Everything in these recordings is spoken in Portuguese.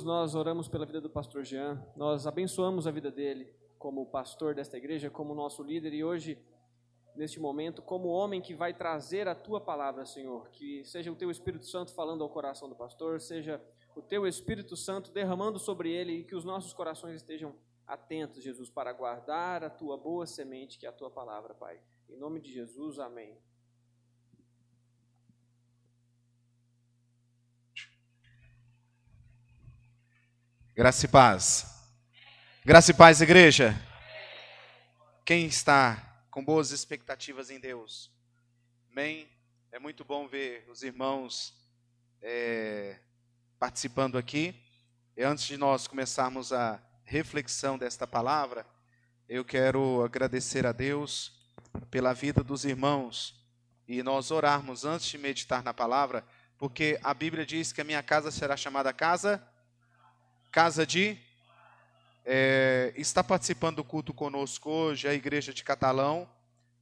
nós oramos pela vida do pastor Jean, nós abençoamos a vida dele como pastor desta igreja, como nosso líder e hoje, neste momento, como homem que vai trazer a tua palavra, Senhor. Que seja o teu Espírito Santo falando ao coração do pastor, seja o teu Espírito Santo derramando sobre ele e que os nossos corações estejam atentos, Jesus, para guardar a tua boa semente, que é a tua palavra, Pai. Em nome de Jesus, amém. Graça e paz. Graça e paz, igreja. Quem está com boas expectativas em Deus? Amém? É muito bom ver os irmãos é, participando aqui. E antes de nós começarmos a reflexão desta palavra, eu quero agradecer a Deus pela vida dos irmãos e nós orarmos antes de meditar na palavra, porque a Bíblia diz que a minha casa será chamada casa casa de. É, está participando do culto conosco hoje a igreja de Catalão,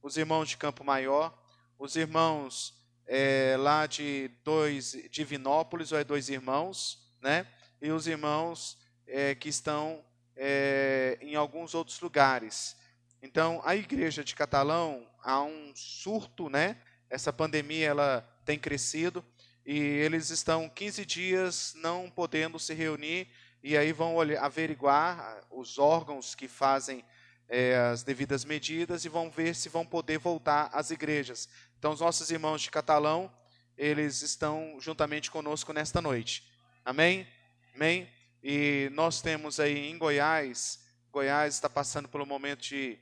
os irmãos de Campo Maior, os irmãos é, lá de dois de Vinópolis, ou é dois irmãos, né? E os irmãos é, que estão é, em alguns outros lugares. Então, a igreja de Catalão há um surto, né? Essa pandemia ela tem crescido e eles estão 15 dias não podendo se reunir e aí vão averiguar ah, os órgãos que fazem é, as devidas medidas e vão ver se vão poder voltar às igrejas. Então, os nossos irmãos de Catalão, eles estão juntamente conosco nesta noite. Amém? Amém? E nós temos aí em Goiás, Goiás está passando pelo momento de,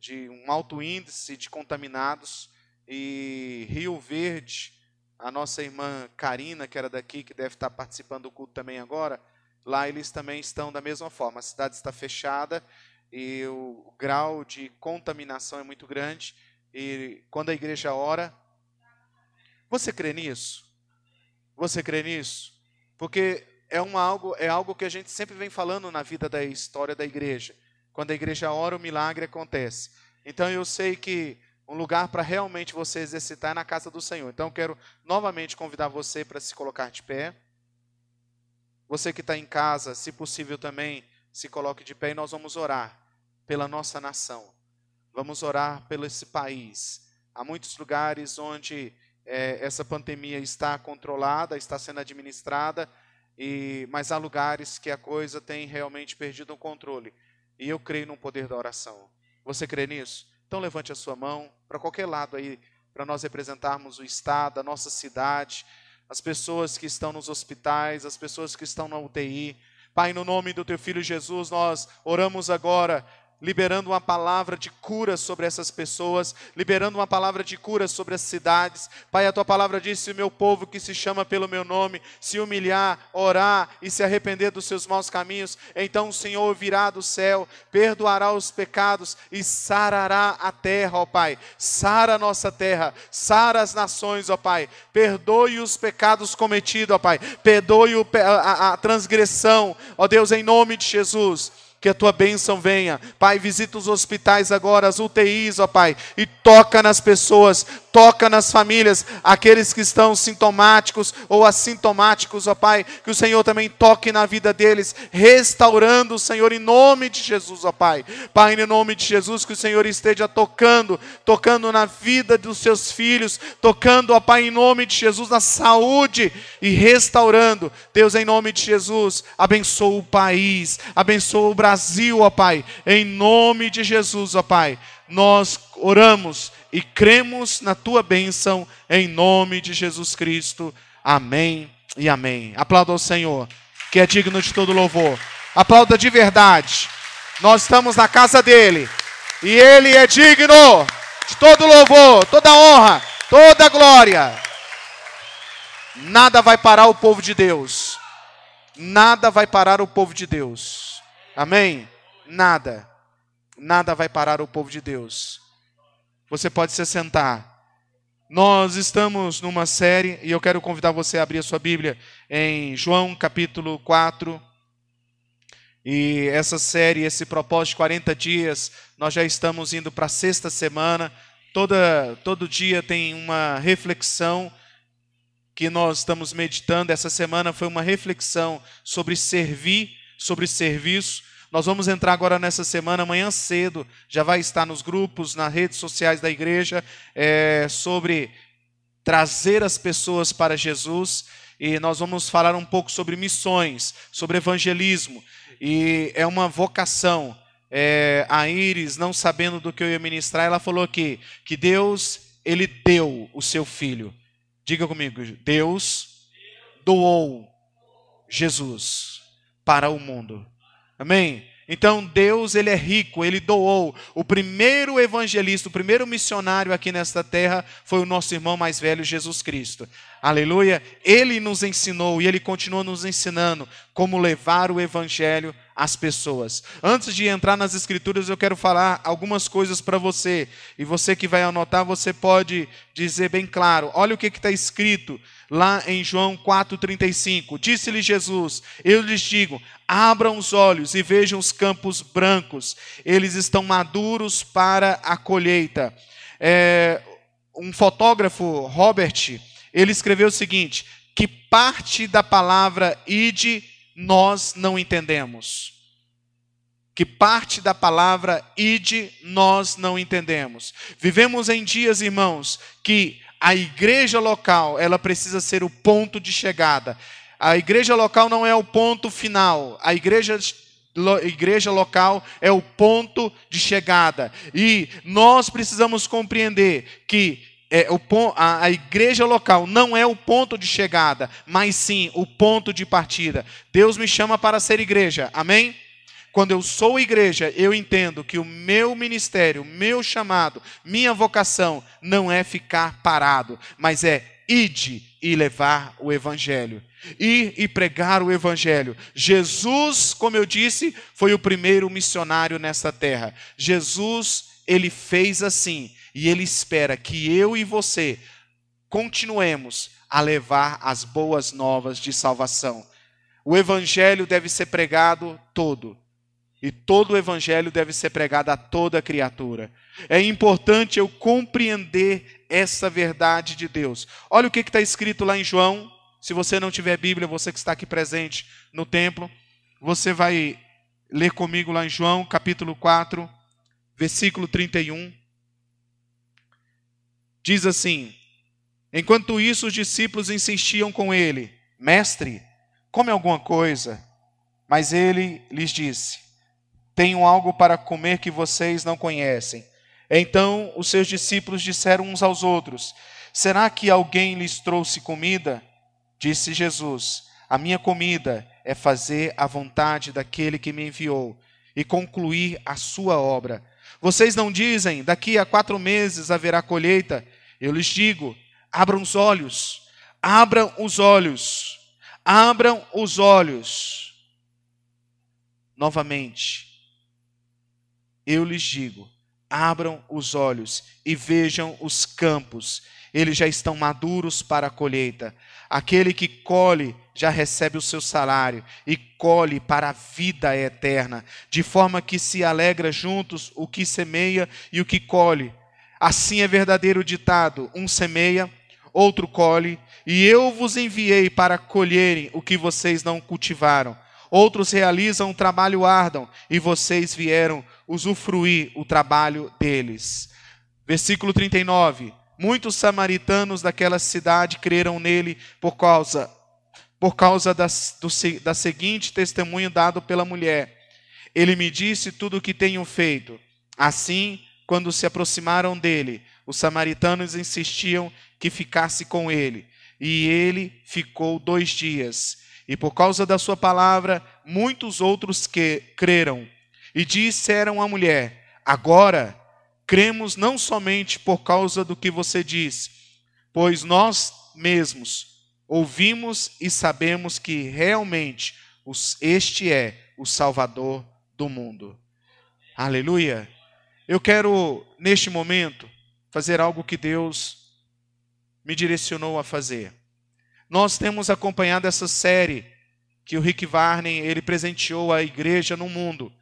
de um alto índice de contaminados, e Rio Verde, a nossa irmã Karina, que era daqui, que deve estar participando do culto também agora, lá eles também estão da mesma forma. A cidade está fechada e o grau de contaminação é muito grande. E quando a igreja ora, você crê nisso? Você crê nisso? Porque é, um algo, é algo que a gente sempre vem falando na vida da história da igreja. Quando a igreja ora, o milagre acontece. Então eu sei que um lugar para realmente você exercitar é na casa do Senhor. Então eu quero novamente convidar você para se colocar de pé. Você que está em casa, se possível também, se coloque de pé e nós vamos orar pela nossa nação. Vamos orar pelo esse país. Há muitos lugares onde é, essa pandemia está controlada, está sendo administrada, e, mas há lugares que a coisa tem realmente perdido o controle. E eu creio no poder da oração. Você crê nisso? Então levante a sua mão para qualquer lado aí, para nós representarmos o Estado, a nossa cidade as pessoas que estão nos hospitais, as pessoas que estão na UTI. Pai, no nome do teu filho Jesus, nós oramos agora liberando uma palavra de cura sobre essas pessoas, liberando uma palavra de cura sobre as cidades. Pai, a tua palavra diz: se o meu povo que se chama pelo meu nome se humilhar, orar e se arrepender dos seus maus caminhos, então o Senhor virá do céu, perdoará os pecados e sarará a terra, ó Pai. Sara a nossa terra, sara as nações, ó Pai. Perdoe os pecados cometidos, ó Pai. Perdoe a, a, a transgressão, ó Deus, em nome de Jesus que a tua bênção venha. Pai, visita os hospitais agora, as UTIs, ó Pai, e toca nas pessoas, toca nas famílias, aqueles que estão sintomáticos ou assintomáticos, ó Pai, que o Senhor também toque na vida deles, restaurando, Senhor, em nome de Jesus, ó Pai. Pai, em nome de Jesus, que o Senhor esteja tocando, tocando na vida dos seus filhos, tocando, ó Pai, em nome de Jesus, na saúde e restaurando. Deus, em nome de Jesus, abençoa o país, abençoa o Brasil, ó Pai, em nome de Jesus, ó Pai. Nós oramos e cremos na tua bênção em nome de Jesus Cristo. Amém e amém. Aplauda ao Senhor, que é digno de todo louvor. Aplauda de verdade. Nós estamos na casa dele e ele é digno de todo louvor, toda honra, toda glória. Nada vai parar o povo de Deus. Nada vai parar o povo de Deus. Amém? Nada. Nada vai parar o povo de Deus. Você pode se sentar. Nós estamos numa série e eu quero convidar você a abrir a sua Bíblia em João capítulo 4. E essa série, esse propósito de 40 dias, nós já estamos indo para a sexta semana. Toda, todo dia tem uma reflexão que nós estamos meditando essa semana foi uma reflexão sobre servir, sobre serviço. Nós vamos entrar agora nessa semana, amanhã cedo, já vai estar nos grupos, nas redes sociais da igreja, é, sobre trazer as pessoas para Jesus. E nós vamos falar um pouco sobre missões, sobre evangelismo. E é uma vocação. É, a Iris, não sabendo do que eu ia ministrar, ela falou aqui que Deus, ele deu o seu filho. Diga comigo, Deus doou Jesus para o mundo. Amém? Então Deus, ele é rico, ele doou. O primeiro evangelista, o primeiro missionário aqui nesta terra foi o nosso irmão mais velho, Jesus Cristo. Aleluia. Ele nos ensinou e ele continua nos ensinando como levar o evangelho às pessoas. Antes de entrar nas escrituras, eu quero falar algumas coisas para você. E você que vai anotar, você pode dizer bem claro. Olha o que está escrito lá em João 4,35. Disse-lhe Jesus: Eu lhes digo, abram os olhos e vejam os campos brancos, eles estão maduros para a colheita. É, um fotógrafo, Robert, ele escreveu o seguinte: que parte da palavra ide nós não entendemos. Que parte da palavra ide nós não entendemos. Vivemos em dias, irmãos, que a igreja local, ela precisa ser o ponto de chegada. A igreja local não é o ponto final. A igreja igreja local é o ponto de chegada. E nós precisamos compreender que é, o, a, a igreja local não é o ponto de chegada, mas sim o ponto de partida. Deus me chama para ser igreja, amém? Quando eu sou igreja, eu entendo que o meu ministério, meu chamado, minha vocação não é ficar parado, mas é ide e levar o evangelho. Ir e pregar o evangelho. Jesus, como eu disse, foi o primeiro missionário nessa terra. Jesus, ele fez assim e Ele espera que eu e você continuemos a levar as boas novas de salvação. O Evangelho deve ser pregado todo. E todo o Evangelho deve ser pregado a toda criatura. É importante eu compreender essa verdade de Deus. Olha o que está escrito lá em João. Se você não tiver Bíblia, você que está aqui presente no templo, você vai ler comigo lá em João, capítulo 4, versículo 31. Diz assim: Enquanto isso, os discípulos insistiam com ele: Mestre, come alguma coisa. Mas ele lhes disse: Tenho algo para comer que vocês não conhecem. Então os seus discípulos disseram uns aos outros: Será que alguém lhes trouxe comida? Disse Jesus: A minha comida é fazer a vontade daquele que me enviou e concluir a sua obra. Vocês não dizem: daqui a quatro meses haverá colheita? Eu lhes digo: abram os olhos, abram os olhos, abram os olhos. Novamente, eu lhes digo: abram os olhos e vejam os campos, eles já estão maduros para a colheita. Aquele que colhe já recebe o seu salário e colhe para a vida eterna, de forma que se alegra juntos o que semeia e o que colhe. Assim é verdadeiro o ditado: um semeia, outro colhe, e eu vos enviei para colherem o que vocês não cultivaram. Outros realizam um trabalho árduo, e vocês vieram usufruir o trabalho deles. Versículo 39. Muitos samaritanos daquela cidade creram nele por causa por causa das, do, da seguinte testemunho dado pela mulher. Ele me disse tudo o que tenho feito. Assim, quando se aproximaram dele, os samaritanos insistiam que ficasse com ele. E ele ficou dois dias. E por causa da sua palavra, muitos outros que creram. E disseram à mulher: Agora cremos não somente por causa do que você diz, pois nós mesmos ouvimos e sabemos que realmente este é o Salvador do mundo. Aleluia. Eu quero, neste momento, fazer algo que Deus me direcionou a fazer. Nós temos acompanhado essa série que o Rick Varney ele presenteou à igreja no mundo,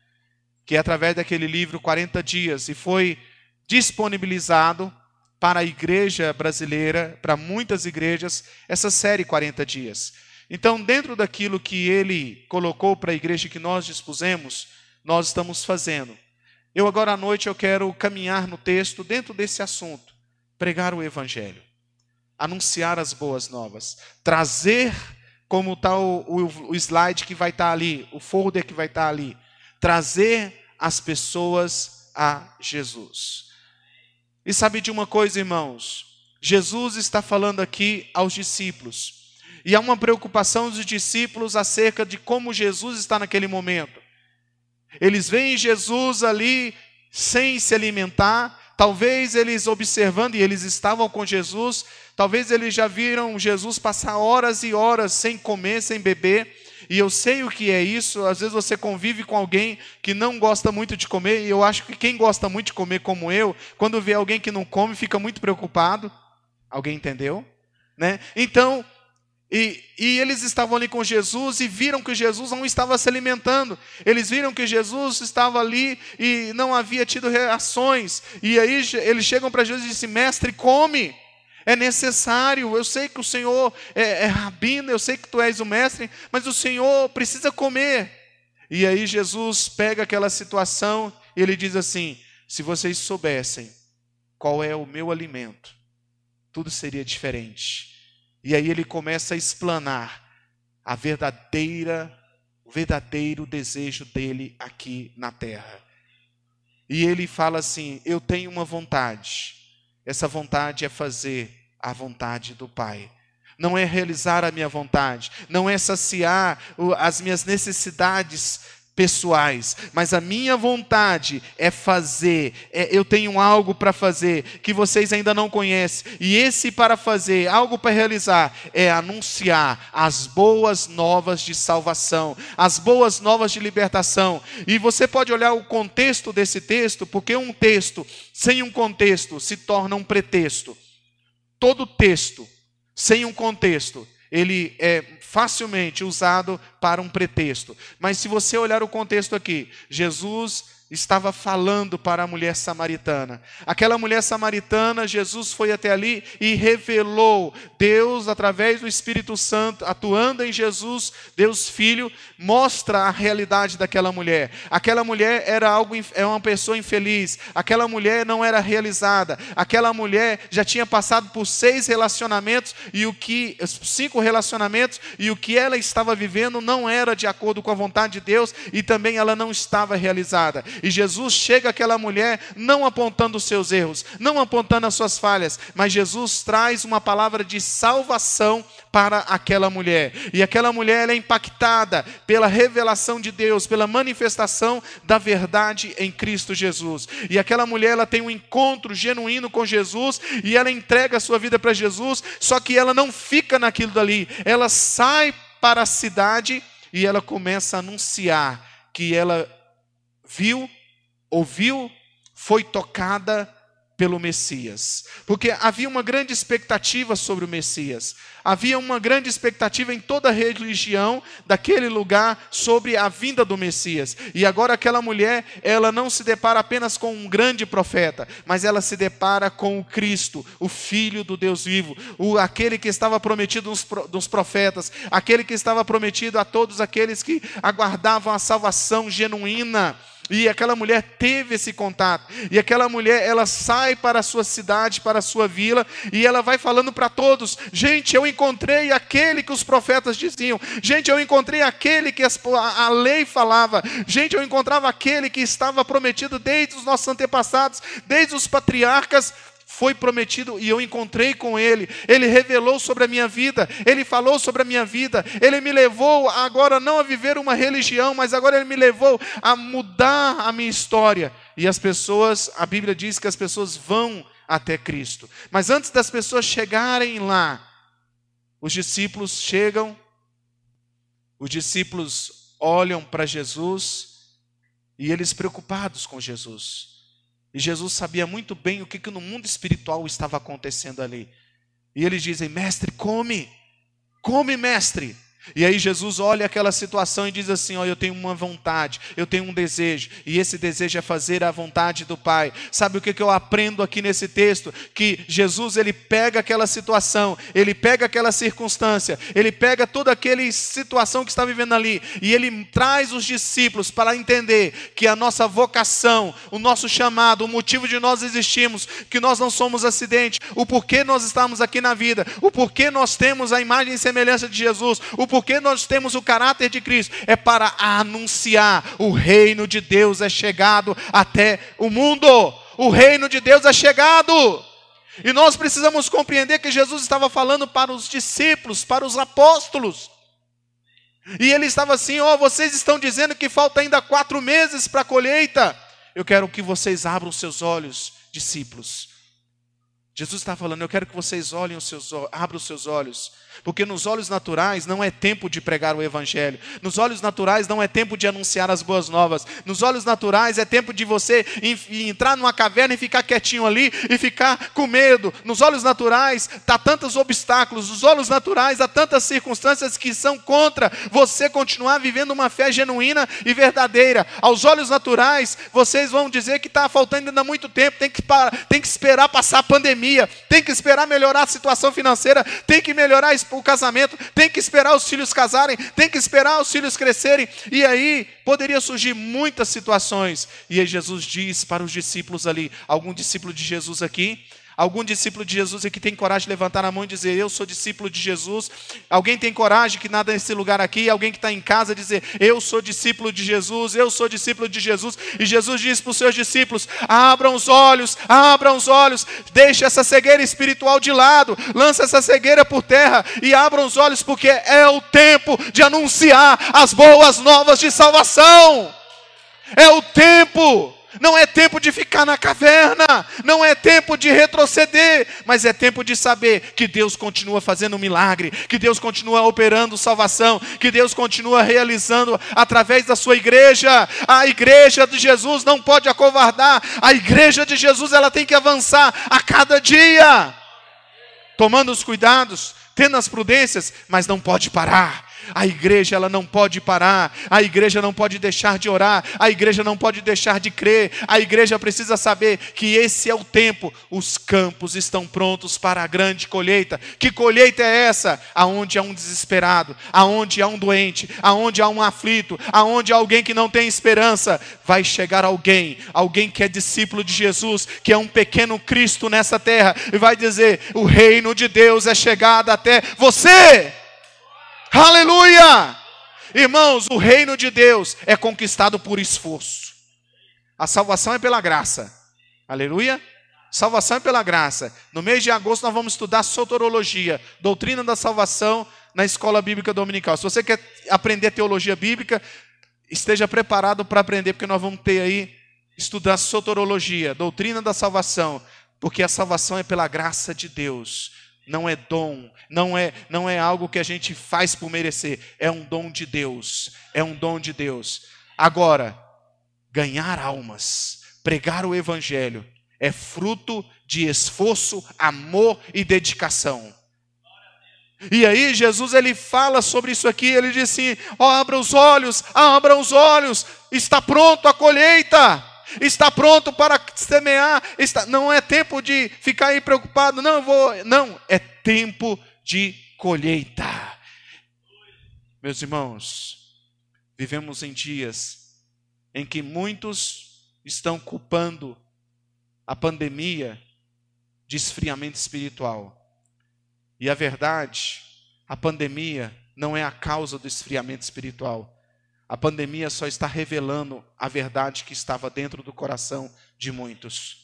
que é através daquele livro 40 dias e foi disponibilizado para a igreja brasileira, para muitas igrejas, essa série 40 dias. Então, dentro daquilo que ele colocou para a igreja que nós dispusemos, nós estamos fazendo. Eu agora à noite eu quero caminhar no texto dentro desse assunto, pregar o evangelho, anunciar as boas novas, trazer como está o, o, o, slide que vai estar tá ali, o folder que vai estar tá ali, trazer as pessoas a Jesus. E sabe de uma coisa, irmãos? Jesus está falando aqui aos discípulos. E há uma preocupação dos discípulos acerca de como Jesus está naquele momento. Eles veem Jesus ali sem se alimentar, talvez eles observando, e eles estavam com Jesus, talvez eles já viram Jesus passar horas e horas sem comer, sem beber. E eu sei o que é isso. Às vezes você convive com alguém que não gosta muito de comer, e eu acho que quem gosta muito de comer, como eu, quando vê alguém que não come, fica muito preocupado. Alguém entendeu? Né? Então, e, e, eles estavam ali com Jesus e viram que Jesus não estava se alimentando. Eles viram que Jesus estava ali e não havia tido reações. E aí eles chegam para Jesus e dizem: Mestre, come. É necessário. Eu sei que o Senhor é, é rabino, eu sei que tu és o mestre, mas o Senhor precisa comer. E aí Jesus pega aquela situação e ele diz assim: Se vocês soubessem qual é o meu alimento, tudo seria diferente. E aí ele começa a explanar a verdadeira, o verdadeiro desejo dele aqui na terra. E ele fala assim: Eu tenho uma vontade. Essa vontade é fazer a vontade do Pai. Não é realizar a minha vontade, não é saciar as minhas necessidades pessoais, mas a minha vontade é fazer, é, eu tenho algo para fazer que vocês ainda não conhecem, e esse para fazer, algo para realizar, é anunciar as boas novas de salvação, as boas novas de libertação. E você pode olhar o contexto desse texto, porque um texto sem um contexto se torna um pretexto. Todo texto sem um contexto ele é facilmente usado para um pretexto. Mas se você olhar o contexto aqui, Jesus estava falando para a mulher samaritana. Aquela mulher samaritana, Jesus foi até ali e revelou Deus através do Espírito Santo, atuando em Jesus, Deus Filho, mostra a realidade daquela mulher. Aquela mulher era algo é uma pessoa infeliz. Aquela mulher não era realizada. Aquela mulher já tinha passado por seis relacionamentos e o que cinco relacionamentos e o que ela estava vivendo não era de acordo com a vontade de Deus e também ela não estava realizada. E Jesus chega àquela mulher não apontando os seus erros, não apontando as suas falhas, mas Jesus traz uma palavra de salvação para aquela mulher. E aquela mulher é impactada pela revelação de Deus, pela manifestação da verdade em Cristo Jesus. E aquela mulher ela tem um encontro genuíno com Jesus e ela entrega a sua vida para Jesus, só que ela não fica naquilo dali. Ela sai para a cidade e ela começa a anunciar que ela viu, ouviu, foi tocada pelo Messias. Porque havia uma grande expectativa sobre o Messias. Havia uma grande expectativa em toda a religião daquele lugar sobre a vinda do Messias. E agora aquela mulher, ela não se depara apenas com um grande profeta, mas ela se depara com o Cristo, o Filho do Deus vivo, o, aquele que estava prometido nos, nos profetas, aquele que estava prometido a todos aqueles que aguardavam a salvação genuína. E aquela mulher teve esse contato. E aquela mulher, ela sai para a sua cidade, para a sua vila, e ela vai falando para todos: gente, eu encontrei aquele que os profetas diziam. Gente, eu encontrei aquele que a lei falava. Gente, eu encontrava aquele que estava prometido desde os nossos antepassados, desde os patriarcas foi prometido e eu encontrei com Ele. Ele revelou sobre a minha vida, Ele falou sobre a minha vida, Ele me levou agora não a viver uma religião, mas agora Ele me levou a mudar a minha história. E as pessoas, a Bíblia diz que as pessoas vão até Cristo. Mas antes das pessoas chegarem lá, os discípulos chegam, os discípulos olham para Jesus e eles preocupados com Jesus. E Jesus sabia muito bem o que, que no mundo espiritual estava acontecendo ali. E eles dizem: Mestre, come, come, mestre. E aí Jesus olha aquela situação e diz assim: Ó, eu tenho uma vontade, eu tenho um desejo, e esse desejo é fazer a vontade do Pai. Sabe o que, que eu aprendo aqui nesse texto? Que Jesus ele pega aquela situação, ele pega aquela circunstância, ele pega toda aquela situação que está vivendo ali, e ele traz os discípulos para entender que a nossa vocação, o nosso chamado, o motivo de nós existirmos, que nós não somos acidente, o porquê nós estamos aqui na vida, o porquê nós temos a imagem e semelhança de Jesus, o porque nós temos o caráter de Cristo, é para anunciar o reino de Deus é chegado até o mundo. O reino de Deus é chegado. E nós precisamos compreender que Jesus estava falando para os discípulos, para os apóstolos. E ele estava assim: ó, oh, vocês estão dizendo que falta ainda quatro meses para a colheita. Eu quero que vocês abram seus olhos, discípulos. Jesus está falando: eu quero que vocês olhem os seus, abram os seus olhos porque nos olhos naturais não é tempo de pregar o evangelho. Nos olhos naturais não é tempo de anunciar as boas novas. Nos olhos naturais é tempo de você entrar numa caverna e ficar quietinho ali e ficar com medo. Nos olhos naturais tá tantos obstáculos. Nos olhos naturais há tantas circunstâncias que são contra você continuar vivendo uma fé genuína e verdadeira. Aos olhos naturais, vocês vão dizer que está faltando ainda muito tempo, tem que, tem que esperar passar a pandemia, tem que esperar melhorar a situação financeira, tem que melhorar o casamento, tem que esperar os filhos casarem, tem que esperar os filhos crescerem. E aí poderia surgir muitas situações. E aí Jesus diz para os discípulos ali, algum discípulo de Jesus aqui, Algum discípulo de Jesus aqui tem coragem de levantar a mão e dizer: Eu sou discípulo de Jesus? Alguém tem coragem que nada nesse lugar aqui? Alguém que está em casa dizer: Eu sou discípulo de Jesus, eu sou discípulo de Jesus. E Jesus diz para os seus discípulos: Abram os olhos, abram os olhos, deixe essa cegueira espiritual de lado, lança essa cegueira por terra e abram os olhos, porque é o tempo de anunciar as boas novas de salvação. É o tempo não é tempo de ficar na caverna, não é tempo de retroceder, mas é tempo de saber que Deus continua fazendo um milagre, que Deus continua operando salvação, que Deus continua realizando através da sua igreja. A igreja de Jesus não pode acovardar, a igreja de Jesus ela tem que avançar a cada dia, tomando os cuidados, tendo as prudências, mas não pode parar a igreja ela não pode parar, a igreja não pode deixar de orar, a igreja não pode deixar de crer, a igreja precisa saber que esse é o tempo, os campos estão prontos para a grande colheita. Que colheita é essa? Aonde há um desesperado, aonde há um doente, aonde há um aflito, aonde há alguém que não tem esperança, vai chegar alguém, alguém que é discípulo de Jesus, que é um pequeno Cristo nessa terra, e vai dizer: o reino de Deus é chegado até você. Aleluia! Irmãos, o reino de Deus é conquistado por esforço. A salvação é pela graça. Aleluia! Salvação é pela graça. No mês de agosto nós vamos estudar soterologia, doutrina da salvação na escola bíblica dominical. Se você quer aprender teologia bíblica, esteja preparado para aprender, porque nós vamos ter aí estudar soterologia, doutrina da salvação, porque a salvação é pela graça de Deus não é dom, não é, não é algo que a gente faz por merecer, é um dom de Deus, é um dom de Deus. Agora, ganhar almas, pregar o evangelho é fruto de esforço, amor e dedicação. E aí Jesus ele fala sobre isso aqui, ele diz assim: oh, abra os olhos, abra os olhos, está pronto a colheita está pronto para semear, está, não é tempo de ficar aí preocupado, não vou, não, é tempo de colheita. Meus irmãos, vivemos em dias em que muitos estão culpando a pandemia de esfriamento espiritual. E a verdade, a pandemia não é a causa do esfriamento espiritual. A pandemia só está revelando a verdade que estava dentro do coração de muitos.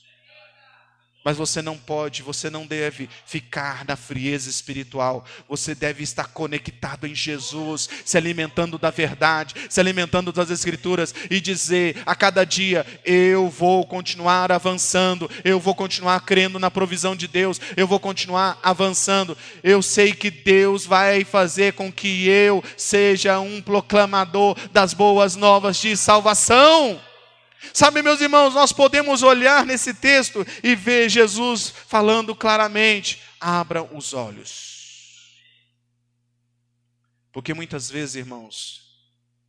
Mas você não pode, você não deve ficar na frieza espiritual. Você deve estar conectado em Jesus, se alimentando da verdade, se alimentando das Escrituras e dizer a cada dia: eu vou continuar avançando, eu vou continuar crendo na provisão de Deus, eu vou continuar avançando. Eu sei que Deus vai fazer com que eu seja um proclamador das boas novas de salvação. Sabe, meus irmãos, nós podemos olhar nesse texto e ver Jesus falando claramente: abram os olhos. Porque muitas vezes, irmãos,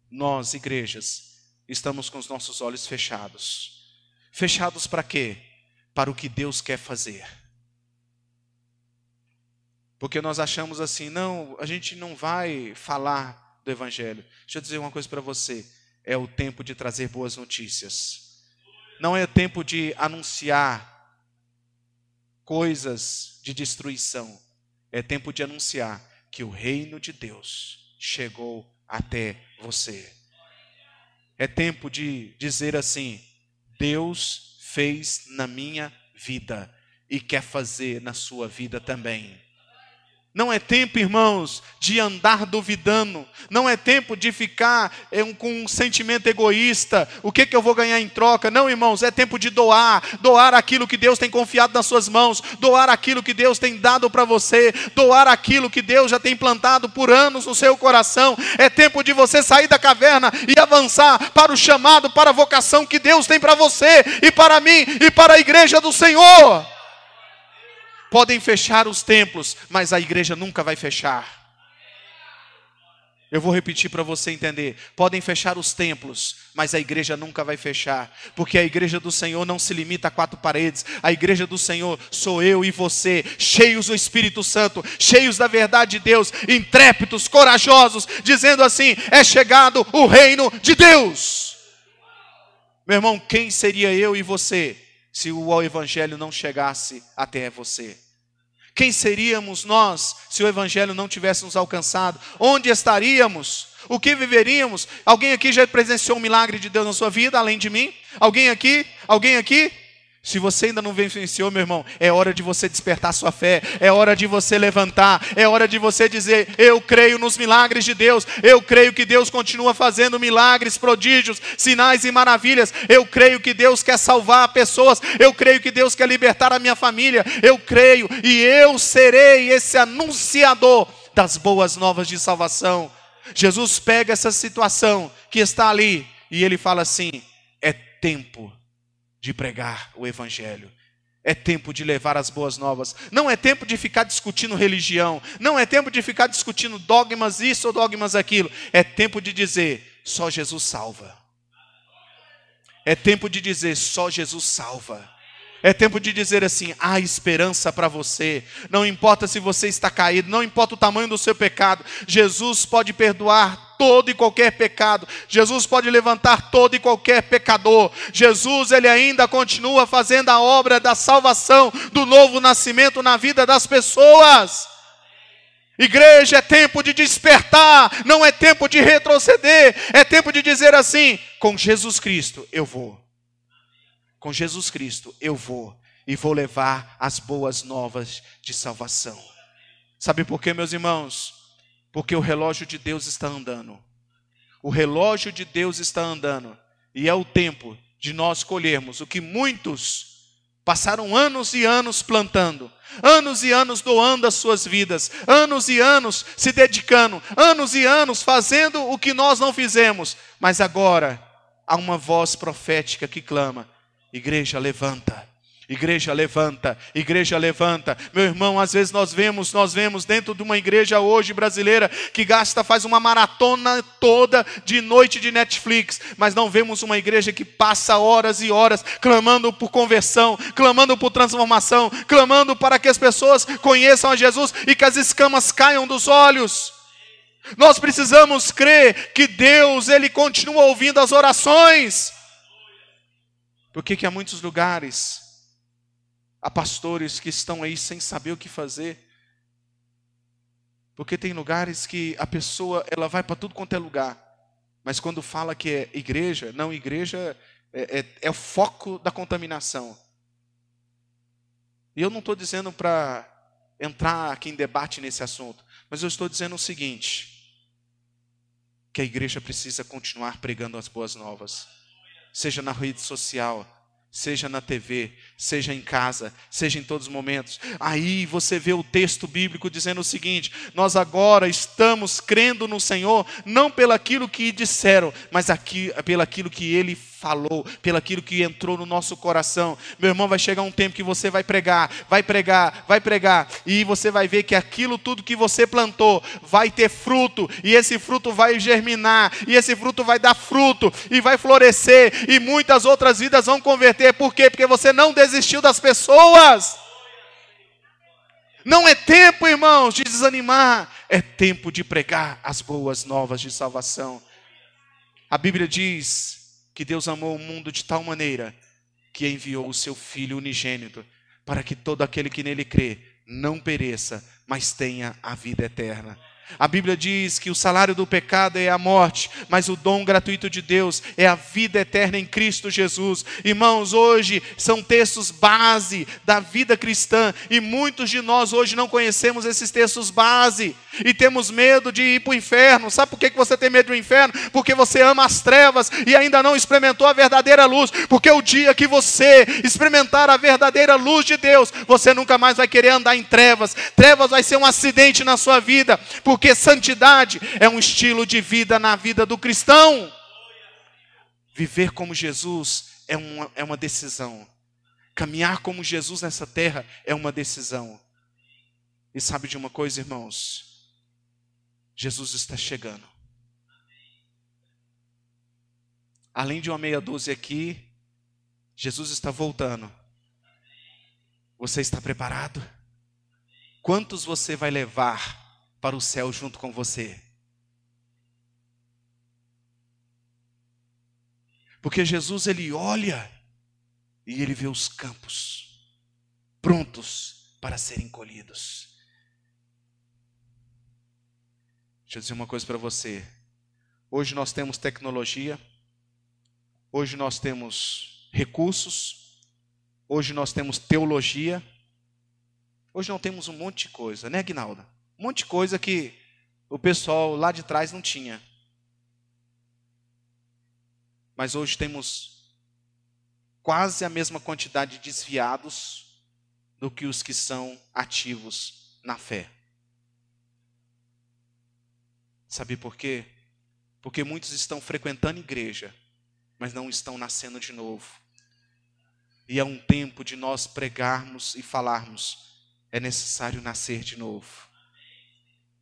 nós, igrejas, estamos com os nossos olhos fechados. Fechados para quê? Para o que Deus quer fazer. Porque nós achamos assim, não, a gente não vai falar do Evangelho. Deixa eu dizer uma coisa para você: é o tempo de trazer boas notícias. Não é tempo de anunciar coisas de destruição. É tempo de anunciar que o reino de Deus chegou até você. É tempo de dizer assim: Deus fez na minha vida e quer fazer na sua vida também. Não é tempo, irmãos, de andar duvidando. Não é tempo de ficar é, com um sentimento egoísta. O que, que eu vou ganhar em troca? Não, irmãos, é tempo de doar. Doar aquilo que Deus tem confiado nas suas mãos. Doar aquilo que Deus tem dado para você. Doar aquilo que Deus já tem plantado por anos no seu coração. É tempo de você sair da caverna e avançar para o chamado, para a vocação que Deus tem para você e para mim e para a igreja do Senhor. Podem fechar os templos, mas a igreja nunca vai fechar. Eu vou repetir para você entender. Podem fechar os templos, mas a igreja nunca vai fechar, porque a igreja do Senhor não se limita a quatro paredes. A igreja do Senhor sou eu e você, cheios do Espírito Santo, cheios da verdade de Deus, intrépidos, corajosos, dizendo assim: é chegado o reino de Deus. Meu irmão, quem seria eu e você se o evangelho não chegasse até você? Quem seríamos nós se o Evangelho não tivesse nos alcançado? Onde estaríamos? O que viveríamos? Alguém aqui já presenciou um milagre de Deus na sua vida, além de mim? Alguém aqui? Alguém aqui? Se você ainda não venceu, meu irmão, é hora de você despertar sua fé, é hora de você levantar, é hora de você dizer: Eu creio nos milagres de Deus, eu creio que Deus continua fazendo milagres, prodígios, sinais e maravilhas, eu creio que Deus quer salvar pessoas, eu creio que Deus quer libertar a minha família, eu creio e eu serei esse anunciador das boas novas de salvação. Jesus pega essa situação que está ali e ele fala assim: É tempo de pregar o Evangelho. É tempo de levar as boas novas. Não é tempo de ficar discutindo religião. Não é tempo de ficar discutindo dogmas isso ou dogmas aquilo. É tempo de dizer: só Jesus salva. É tempo de dizer: só Jesus salva. É tempo de dizer assim: há esperança para você. Não importa se você está caído, não importa o tamanho do seu pecado, Jesus pode perdoar todo e qualquer pecado. Jesus pode levantar todo e qualquer pecador. Jesus, ele ainda continua fazendo a obra da salvação, do novo nascimento na vida das pessoas. Igreja, é tempo de despertar, não é tempo de retroceder, é tempo de dizer assim: com Jesus Cristo eu vou com Jesus Cristo, eu vou e vou levar as boas novas de salvação. Sabe por quê, meus irmãos? Porque o relógio de Deus está andando. O relógio de Deus está andando. E é o tempo de nós colhermos o que muitos passaram anos e anos plantando, anos e anos doando as suas vidas, anos e anos se dedicando, anos e anos fazendo o que nós não fizemos. Mas agora há uma voz profética que clama: Igreja, levanta. Igreja levanta, igreja levanta. Meu irmão, às vezes nós vemos, nós vemos dentro de uma igreja hoje brasileira que gasta, faz uma maratona toda de noite de Netflix, mas não vemos uma igreja que passa horas e horas clamando por conversão, clamando por transformação, clamando para que as pessoas conheçam a Jesus e que as escamas caiam dos olhos. Nós precisamos crer que Deus, ele continua ouvindo as orações. Por que, que há muitos lugares, há pastores que estão aí sem saber o que fazer? Porque tem lugares que a pessoa ela vai para tudo quanto é lugar, mas quando fala que é igreja, não, igreja é, é, é o foco da contaminação. E eu não estou dizendo para entrar aqui em debate nesse assunto, mas eu estou dizendo o seguinte: que a igreja precisa continuar pregando as boas novas seja na rede social, seja na TV, seja em casa, seja em todos os momentos. Aí você vê o texto bíblico dizendo o seguinte: nós agora estamos crendo no Senhor, não pelaquilo que disseram, mas aqui, pelaquilo que Ele falou, pelo aquilo que entrou no nosso coração. Meu irmão, vai chegar um tempo que você vai pregar, vai pregar, vai pregar, e você vai ver que aquilo tudo que você plantou vai ter fruto, e esse fruto vai germinar, e esse fruto vai dar fruto, e vai florescer, e muitas outras vidas vão converter. Por quê? Porque você não desistiu das pessoas. Não é tempo, irmãos, de desanimar, é tempo de pregar as boas novas de salvação. A Bíblia diz que Deus amou o mundo de tal maneira que enviou o seu Filho unigênito para que todo aquele que nele crê não pereça, mas tenha a vida eterna. A Bíblia diz que o salário do pecado é a morte, mas o dom gratuito de Deus é a vida eterna em Cristo Jesus. Irmãos, hoje são textos base da vida cristã e muitos de nós hoje não conhecemos esses textos base e temos medo de ir para o inferno. Sabe por que você tem medo do inferno? Porque você ama as trevas e ainda não experimentou a verdadeira luz. Porque o dia que você experimentar a verdadeira luz de Deus, você nunca mais vai querer andar em trevas. Trevas vai ser um acidente na sua vida, porque santidade é um estilo de vida na vida do cristão. Viver como Jesus é uma, é uma decisão. Caminhar como Jesus nessa terra é uma decisão. E sabe de uma coisa, irmãos? Jesus está chegando. Além de uma meia dúzia aqui, Jesus está voltando. Você está preparado? Quantos você vai levar para o céu junto com você? Porque Jesus ele olha e ele vê os campos prontos para serem colhidos. Deixa eu dizer uma coisa para você. Hoje nós temos tecnologia, hoje nós temos recursos, hoje nós temos teologia, hoje não temos um monte de coisa, né, Guinalda? Um monte de coisa que o pessoal lá de trás não tinha. Mas hoje temos quase a mesma quantidade de desviados do que os que são ativos na fé. Sabe por quê? Porque muitos estão frequentando igreja, mas não estão nascendo de novo. E é um tempo de nós pregarmos e falarmos: é necessário nascer de novo.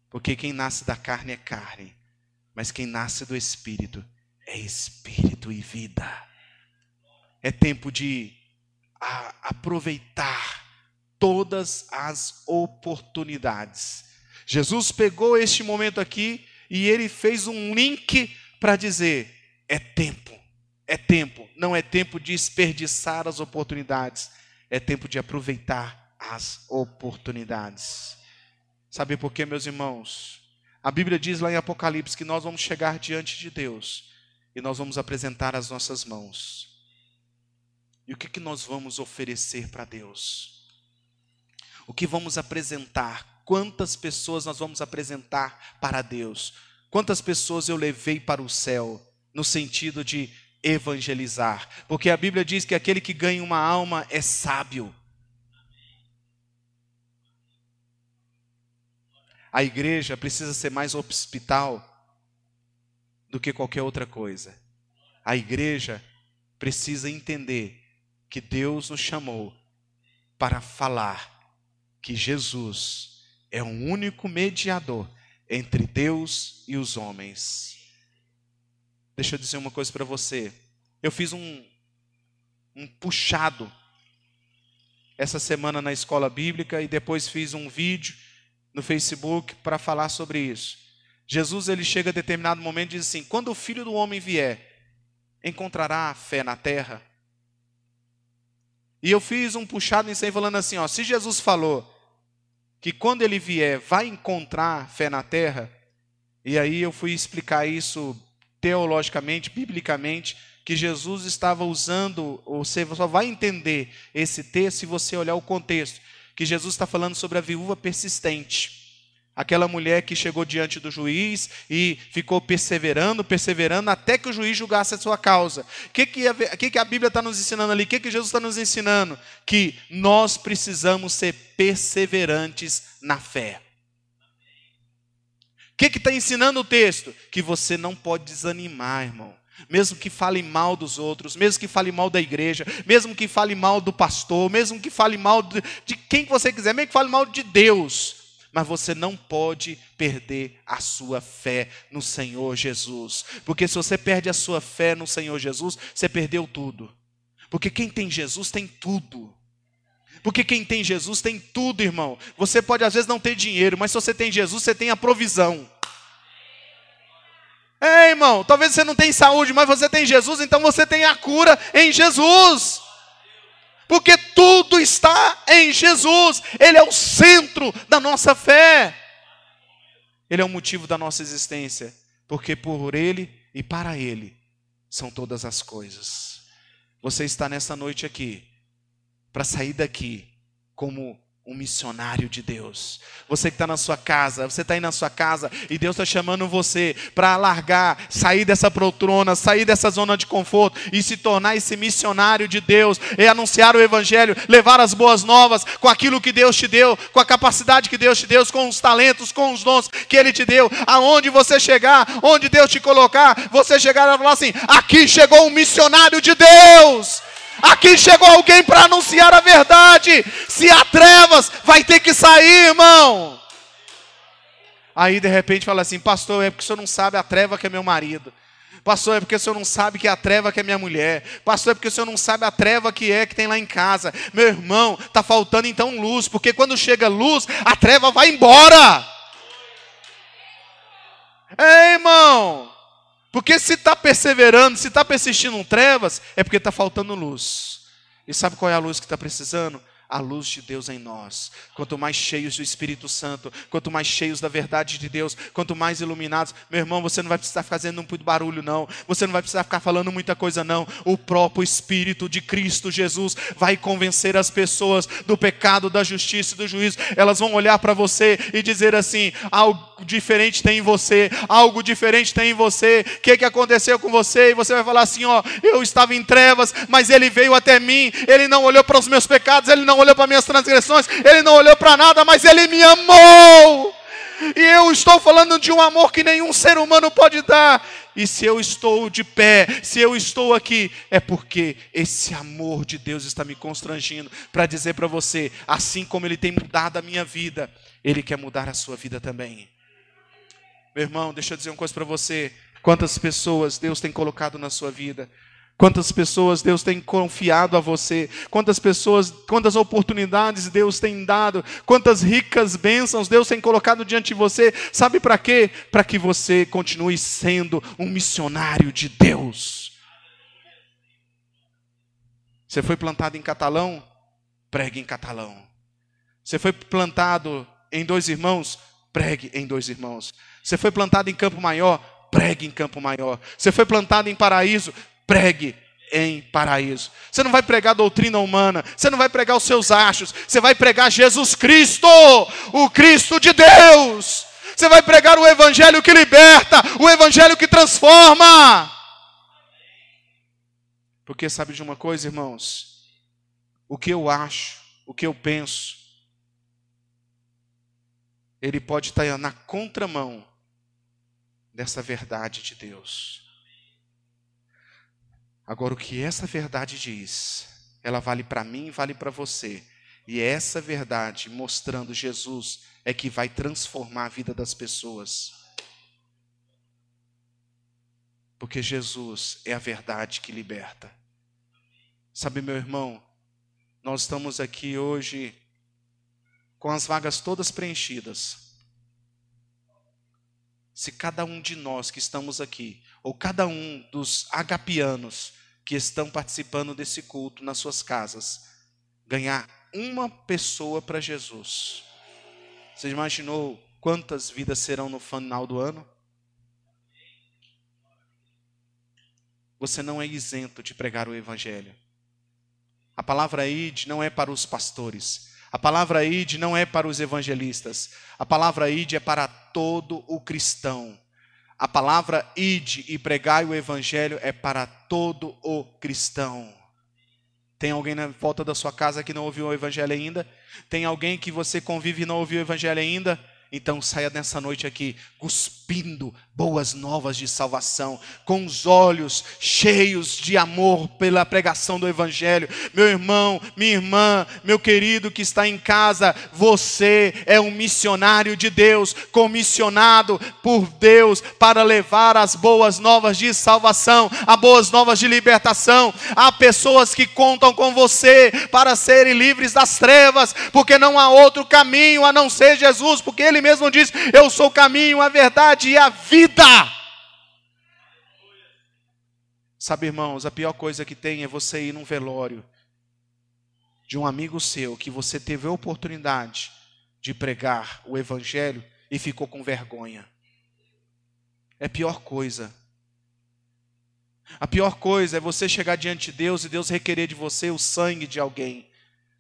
Porque quem nasce da carne é carne, mas quem nasce do espírito é espírito e vida. É tempo de aproveitar todas as oportunidades. Jesus pegou este momento aqui e ele fez um link para dizer: é tempo, é tempo, não é tempo de desperdiçar as oportunidades, é tempo de aproveitar as oportunidades. Sabe por quê, meus irmãos? A Bíblia diz lá em Apocalipse que nós vamos chegar diante de Deus e nós vamos apresentar as nossas mãos. E o que, que nós vamos oferecer para Deus? O que vamos apresentar? Quantas pessoas nós vamos apresentar para Deus? Quantas pessoas eu levei para o céu? No sentido de evangelizar. Porque a Bíblia diz que aquele que ganha uma alma é sábio. A igreja precisa ser mais hospital do que qualquer outra coisa. A igreja precisa entender que Deus nos chamou para falar que Jesus é um único mediador entre Deus e os homens. Deixa eu dizer uma coisa para você. Eu fiz um, um puxado essa semana na escola bíblica e depois fiz um vídeo no Facebook para falar sobre isso. Jesus ele chega a determinado momento e diz assim: quando o filho do homem vier, encontrará fé na terra? E eu fiz um puxado nisso aí falando assim: ó, se Jesus falou que quando ele vier vai encontrar fé na terra. E aí eu fui explicar isso teologicamente, biblicamente, que Jesus estava usando, ou você só vai entender esse texto se você olhar o contexto, que Jesus está falando sobre a viúva persistente. Aquela mulher que chegou diante do juiz e ficou perseverando, perseverando, até que o juiz julgasse a sua causa. O que, que, a, que, que a Bíblia está nos ensinando ali? O que, que Jesus está nos ensinando? Que nós precisamos ser perseverantes na fé. O que está ensinando o texto? Que você não pode desanimar, irmão. Mesmo que fale mal dos outros, mesmo que fale mal da igreja, mesmo que fale mal do pastor, mesmo que fale mal de, de quem você quiser, mesmo que fale mal de Deus, mas você não pode perder a sua fé no Senhor Jesus, porque se você perde a sua fé no Senhor Jesus, você perdeu tudo. Porque quem tem Jesus tem tudo. Porque quem tem Jesus tem tudo, irmão. Você pode às vezes não ter dinheiro, mas se você tem Jesus, você tem a provisão. É, irmão, talvez você não tenha saúde, mas você tem Jesus, então você tem a cura em Jesus. Porque tudo está em Jesus. Ele é o centro da nossa fé. Ele é o motivo da nossa existência, porque por ele e para ele são todas as coisas. Você está nessa noite aqui para sair daqui como um missionário de Deus. Você que está na sua casa, você está aí na sua casa e Deus está chamando você para alargar, sair dessa poltrona, sair dessa zona de conforto e se tornar esse missionário de Deus, e anunciar o Evangelho, levar as boas novas com aquilo que Deus te deu, com a capacidade que Deus te deu, com os talentos, com os dons que Ele te deu. Aonde você chegar, onde Deus te colocar, você chegar e falar assim: aqui chegou um missionário de Deus. Aqui chegou alguém para anunciar a verdade. Se há trevas, vai ter que sair, irmão. Aí de repente fala assim: Pastor, é porque o senhor não sabe a treva que é meu marido. Pastor, é porque o senhor não sabe que é a treva que é minha mulher. Pastor, é porque o senhor não sabe a treva que é que tem lá em casa. Meu irmão, está faltando então luz, porque quando chega luz, a treva vai embora. Ei, irmão, porque se está perseverando, se está persistindo em trevas, é porque está faltando luz. E sabe qual é a luz que está precisando? A luz de Deus em nós. Quanto mais cheios do Espírito Santo, quanto mais cheios da verdade de Deus, quanto mais iluminados, meu irmão, você não vai precisar fazendo muito barulho, não. Você não vai precisar ficar falando muita coisa, não. O próprio Espírito de Cristo Jesus vai convencer as pessoas do pecado, da justiça e do juízo. Elas vão olhar para você e dizer assim: algo diferente tem em você, algo diferente tem em você. O que, que aconteceu com você? E você vai falar assim: ó, eu estava em trevas, mas ele veio até mim, ele não olhou para os meus pecados, ele não olhou para minhas transgressões, ele não olhou para nada, mas ele me amou. E eu estou falando de um amor que nenhum ser humano pode dar. E se eu estou de pé, se eu estou aqui, é porque esse amor de Deus está me constrangindo para dizer para você, assim como Ele tem mudado a minha vida, Ele quer mudar a sua vida também. Meu irmão, deixa eu dizer uma coisa para você. Quantas pessoas Deus tem colocado na sua vida? Quantas pessoas Deus tem confiado a você? Quantas pessoas, quantas oportunidades Deus tem dado? Quantas ricas bênçãos Deus tem colocado diante de você? Sabe para quê? Para que você continue sendo um missionário de Deus. Você foi plantado em catalão? Pregue em catalão. Você foi plantado em dois irmãos? Pregue em dois irmãos. Você foi plantado em Campo Maior? Pregue em Campo Maior. Você foi plantado em Paraíso? Pregue em paraíso. Você não vai pregar doutrina humana, você não vai pregar os seus achos, você vai pregar Jesus Cristo, o Cristo de Deus. Você vai pregar o evangelho que liberta, o evangelho que transforma. Porque sabe de uma coisa, irmãos? O que eu acho, o que eu penso, ele pode estar na contramão dessa verdade de Deus. Agora, o que essa verdade diz, ela vale para mim e vale para você. E essa verdade, mostrando Jesus, é que vai transformar a vida das pessoas. Porque Jesus é a verdade que liberta. Sabe, meu irmão, nós estamos aqui hoje com as vagas todas preenchidas. Se cada um de nós que estamos aqui, ou cada um dos agapianos, que estão participando desse culto nas suas casas ganhar uma pessoa para Jesus. Você imaginou quantas vidas serão no final do ano? Você não é isento de pregar o Evangelho. A palavra id não é para os pastores. A palavra id não é para os evangelistas. A palavra id é para todo o cristão. A palavra ide e pregai o evangelho é para todo o cristão. Tem alguém na volta da sua casa que não ouviu o evangelho ainda? Tem alguém que você convive e não ouviu o evangelho ainda? Então saia nessa noite aqui cuspindo, boas novas de salvação, com os olhos cheios de amor pela pregação do Evangelho. Meu irmão, minha irmã, meu querido que está em casa, você é um missionário de Deus, comissionado por Deus para levar as boas novas de salvação, as boas novas de libertação. Há pessoas que contam com você para serem livres das trevas, porque não há outro caminho a não ser Jesus, porque Ele mesmo diz: Eu sou o caminho, a verdade e a vida vida. Sabe, irmãos, a pior coisa que tem é você ir num velório de um amigo seu que você teve a oportunidade de pregar o evangelho e ficou com vergonha. É a pior coisa. A pior coisa é você chegar diante de Deus e Deus requerer de você o sangue de alguém,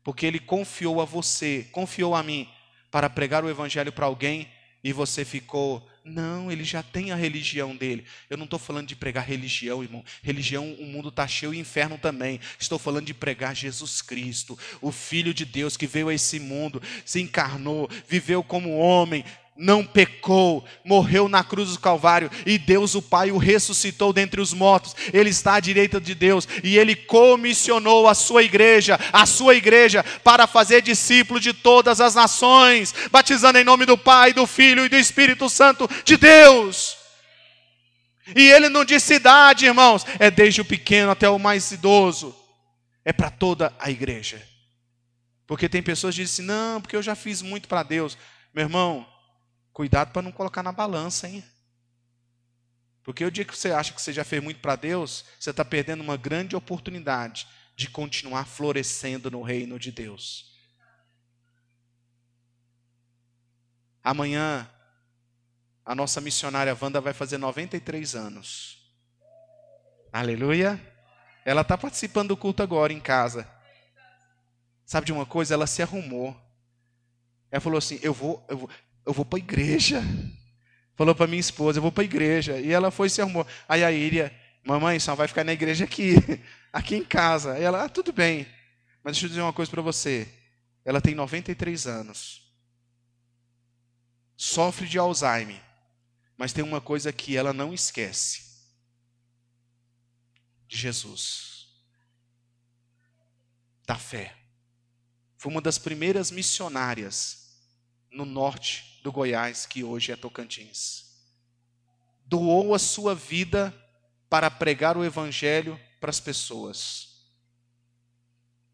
porque Ele confiou a você, confiou a mim, para pregar o Evangelho para alguém e você ficou não, ele já tem a religião dele. Eu não estou falando de pregar religião, irmão. Religião, o mundo está cheio e inferno também. Estou falando de pregar Jesus Cristo, o Filho de Deus que veio a esse mundo, se encarnou, viveu como homem, não pecou, morreu na cruz do Calvário e Deus o Pai o ressuscitou dentre os mortos. Ele está à direita de Deus e ele comissionou a sua igreja, a sua igreja, para fazer discípulo de todas as nações, batizando em nome do Pai, do Filho e do Espírito Santo de Deus. E ele não disse idade, irmãos, é desde o pequeno até o mais idoso, é para toda a igreja. Porque tem pessoas que dizem, não, porque eu já fiz muito para Deus. Meu irmão, Cuidado para não colocar na balança, hein? Porque o dia que você acha que você já fez muito para Deus, você está perdendo uma grande oportunidade de continuar florescendo no reino de Deus. Amanhã, a nossa missionária Wanda vai fazer 93 anos. Aleluia. Ela está participando do culto agora em casa. Sabe de uma coisa? Ela se arrumou. Ela falou assim: Eu vou, eu vou eu vou para a igreja. Falou para minha esposa, eu vou para a igreja. E ela foi se arrumou. Aí a Iria, mamãe, só vai ficar na igreja aqui, aqui em casa. E ela, ah, tudo bem. Mas deixa eu dizer uma coisa para você. Ela tem 93 anos. Sofre de Alzheimer. Mas tem uma coisa que ela não esquece. De Jesus. Da fé. Foi uma das primeiras missionárias no norte do Goiás, que hoje é Tocantins. Doou a sua vida para pregar o Evangelho para as pessoas.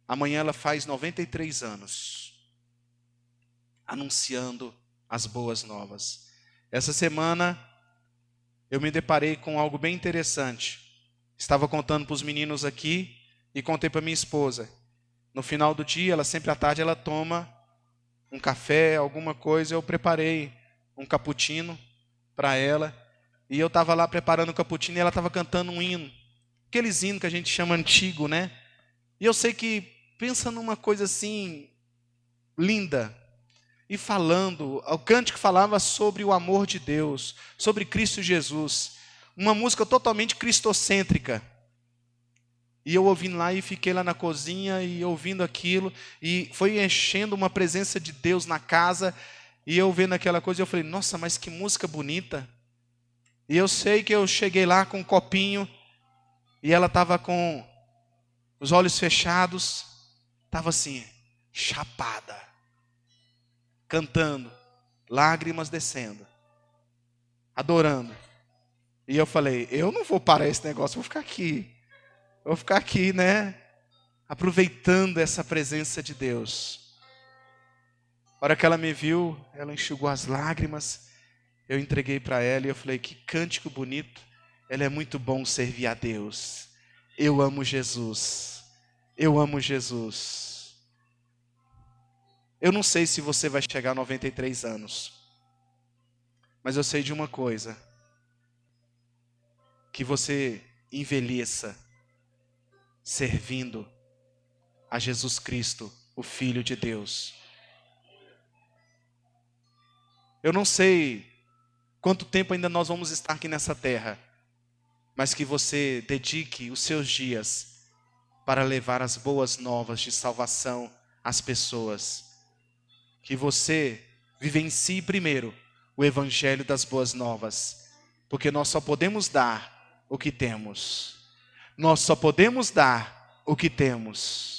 Amanhã ela faz 93 anos, anunciando as boas novas. Essa semana eu me deparei com algo bem interessante. Estava contando para os meninos aqui e contei para minha esposa. No final do dia, ela sempre à tarde ela toma um café, alguma coisa, eu preparei um cappuccino para ela. E eu estava lá preparando o cappuccino e ela estava cantando um hino. Aqueles hinos que a gente chama antigo, né? E eu sei que, pensa numa coisa assim, linda. E falando, o cântico falava sobre o amor de Deus, sobre Cristo Jesus. Uma música totalmente cristocêntrica. E eu ouvindo lá e fiquei lá na cozinha e ouvindo aquilo, e foi enchendo uma presença de Deus na casa, e eu vendo aquela coisa, eu falei, nossa, mas que música bonita. E eu sei que eu cheguei lá com um copinho, e ela estava com os olhos fechados, estava assim, chapada, cantando, lágrimas descendo, adorando. E eu falei, eu não vou parar esse negócio, vou ficar aqui. Vou ficar aqui, né? Aproveitando essa presença de Deus. A hora que ela me viu, ela enxugou as lágrimas. Eu entreguei para ela e eu falei: Que cântico bonito. Ela é muito bom servir a Deus. Eu amo Jesus. Eu amo Jesus. Eu não sei se você vai chegar a 93 anos. Mas eu sei de uma coisa: que você envelheça servindo a Jesus Cristo, o Filho de Deus. Eu não sei quanto tempo ainda nós vamos estar aqui nessa terra, mas que você dedique os seus dias para levar as boas novas de salvação às pessoas. Que você vivencie primeiro o evangelho das boas novas Porque nós só podemos dar o que temos. Nós só podemos dar o que temos.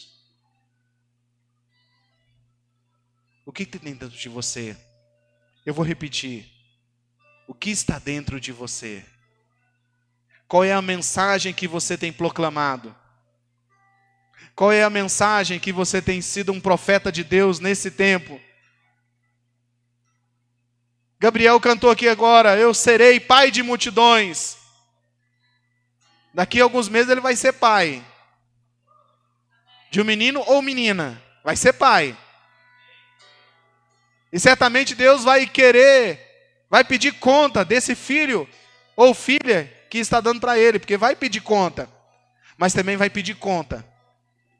O que tem dentro de você? Eu vou repetir. O que está dentro de você? Qual é a mensagem que você tem proclamado? Qual é a mensagem que você tem sido um profeta de Deus nesse tempo? Gabriel cantou aqui agora: Eu serei pai de multidões. Daqui a alguns meses ele vai ser pai. De um menino ou menina. Vai ser pai. E certamente Deus vai querer, vai pedir conta desse filho ou filha que está dando para ele, porque vai pedir conta. Mas também vai pedir conta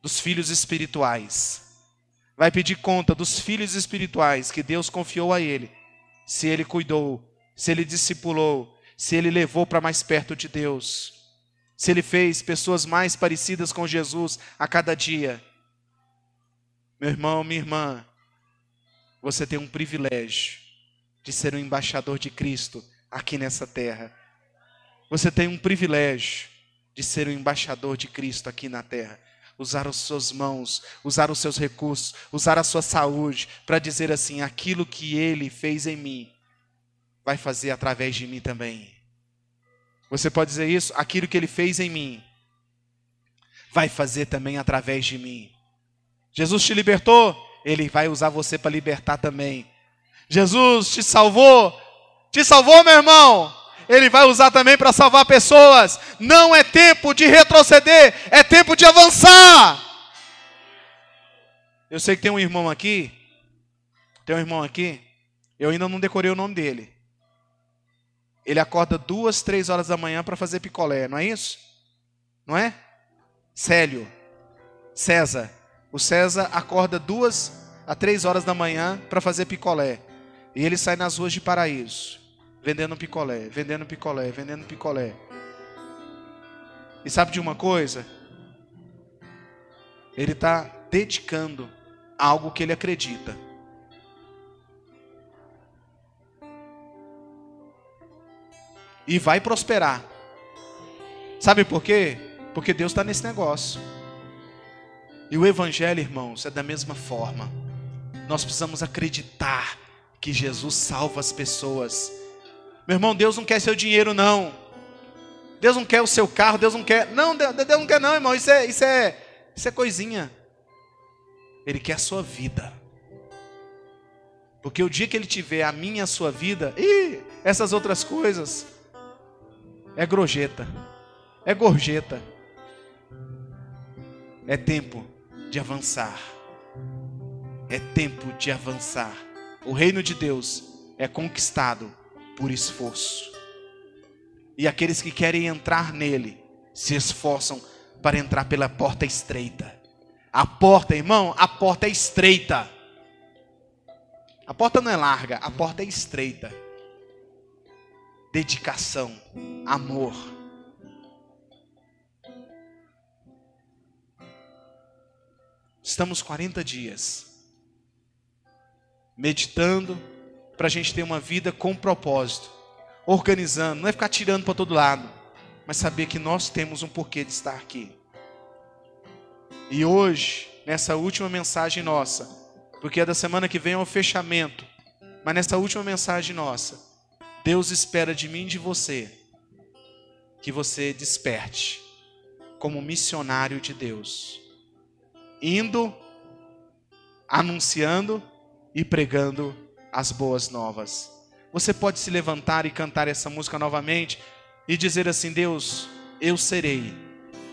dos filhos espirituais. Vai pedir conta dos filhos espirituais que Deus confiou a ele se ele cuidou, se ele discipulou, se ele levou para mais perto de Deus, se ele fez pessoas mais parecidas com Jesus a cada dia. Meu irmão, minha irmã, você tem um privilégio de ser um embaixador de Cristo aqui nessa terra. Você tem um privilégio de ser um embaixador de Cristo aqui na terra usar as suas mãos, usar os seus recursos, usar a sua saúde para dizer assim: aquilo que ele fez em mim vai fazer através de mim também. Você pode dizer isso? Aquilo que ele fez em mim vai fazer também através de mim. Jesus te libertou, ele vai usar você para libertar também. Jesus te salvou, te salvou, meu irmão. Ele vai usar também para salvar pessoas. Não é tempo de retroceder, é tempo de avançar. Eu sei que tem um irmão aqui, tem um irmão aqui, eu ainda não decorei o nome dele. Ele acorda duas, três horas da manhã para fazer picolé, não é isso? Não é? Célio, César. O César acorda duas a três horas da manhã para fazer picolé. E ele sai nas ruas de Paraíso vendendo picolé, vendendo picolé, vendendo picolé. E sabe de uma coisa? Ele está dedicando a algo que ele acredita. E vai prosperar. Sabe por quê? Porque Deus está nesse negócio. E o Evangelho, irmãos, é da mesma forma. Nós precisamos acreditar que Jesus salva as pessoas meu irmão, Deus não quer seu dinheiro, não. Deus não quer o seu carro, Deus não quer. Não, Deus, não quer, não, irmão. Isso é, isso é, isso é coisinha. Ele quer a sua vida. Porque o dia que ele tiver a minha, a sua vida, e essas outras coisas, é grojeta, é gorjeta. É tempo de avançar. É tempo de avançar. O reino de Deus é conquistado por esforço. E aqueles que querem entrar nele se esforçam para entrar pela porta estreita. A porta, irmão, a porta é estreita. A porta não é larga, a porta é estreita. Dedicação, amor. Estamos 40 dias meditando para a gente ter uma vida com propósito, organizando, não é ficar tirando para todo lado, mas saber que nós temos um porquê de estar aqui. E hoje, nessa última mensagem nossa, porque a da semana que vem é o fechamento, mas nessa última mensagem nossa, Deus espera de mim e de você que você desperte como missionário de Deus, indo, anunciando e pregando as boas novas. Você pode se levantar e cantar essa música novamente e dizer assim: Deus, eu serei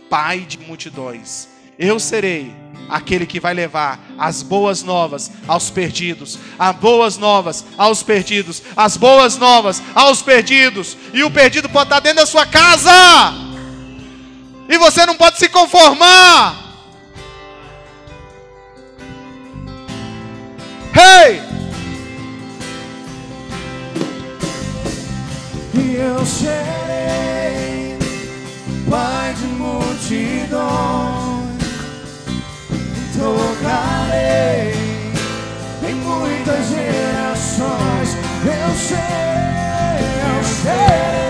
pai de multidões. Eu serei aquele que vai levar as boas novas aos perdidos, as boas novas aos perdidos, as boas novas aos perdidos. E o perdido pode estar dentro da sua casa. E você não pode se conformar. Hey! e eu serei pai de multidões, tocarei em muitas gerações. Eu sei, eu sei.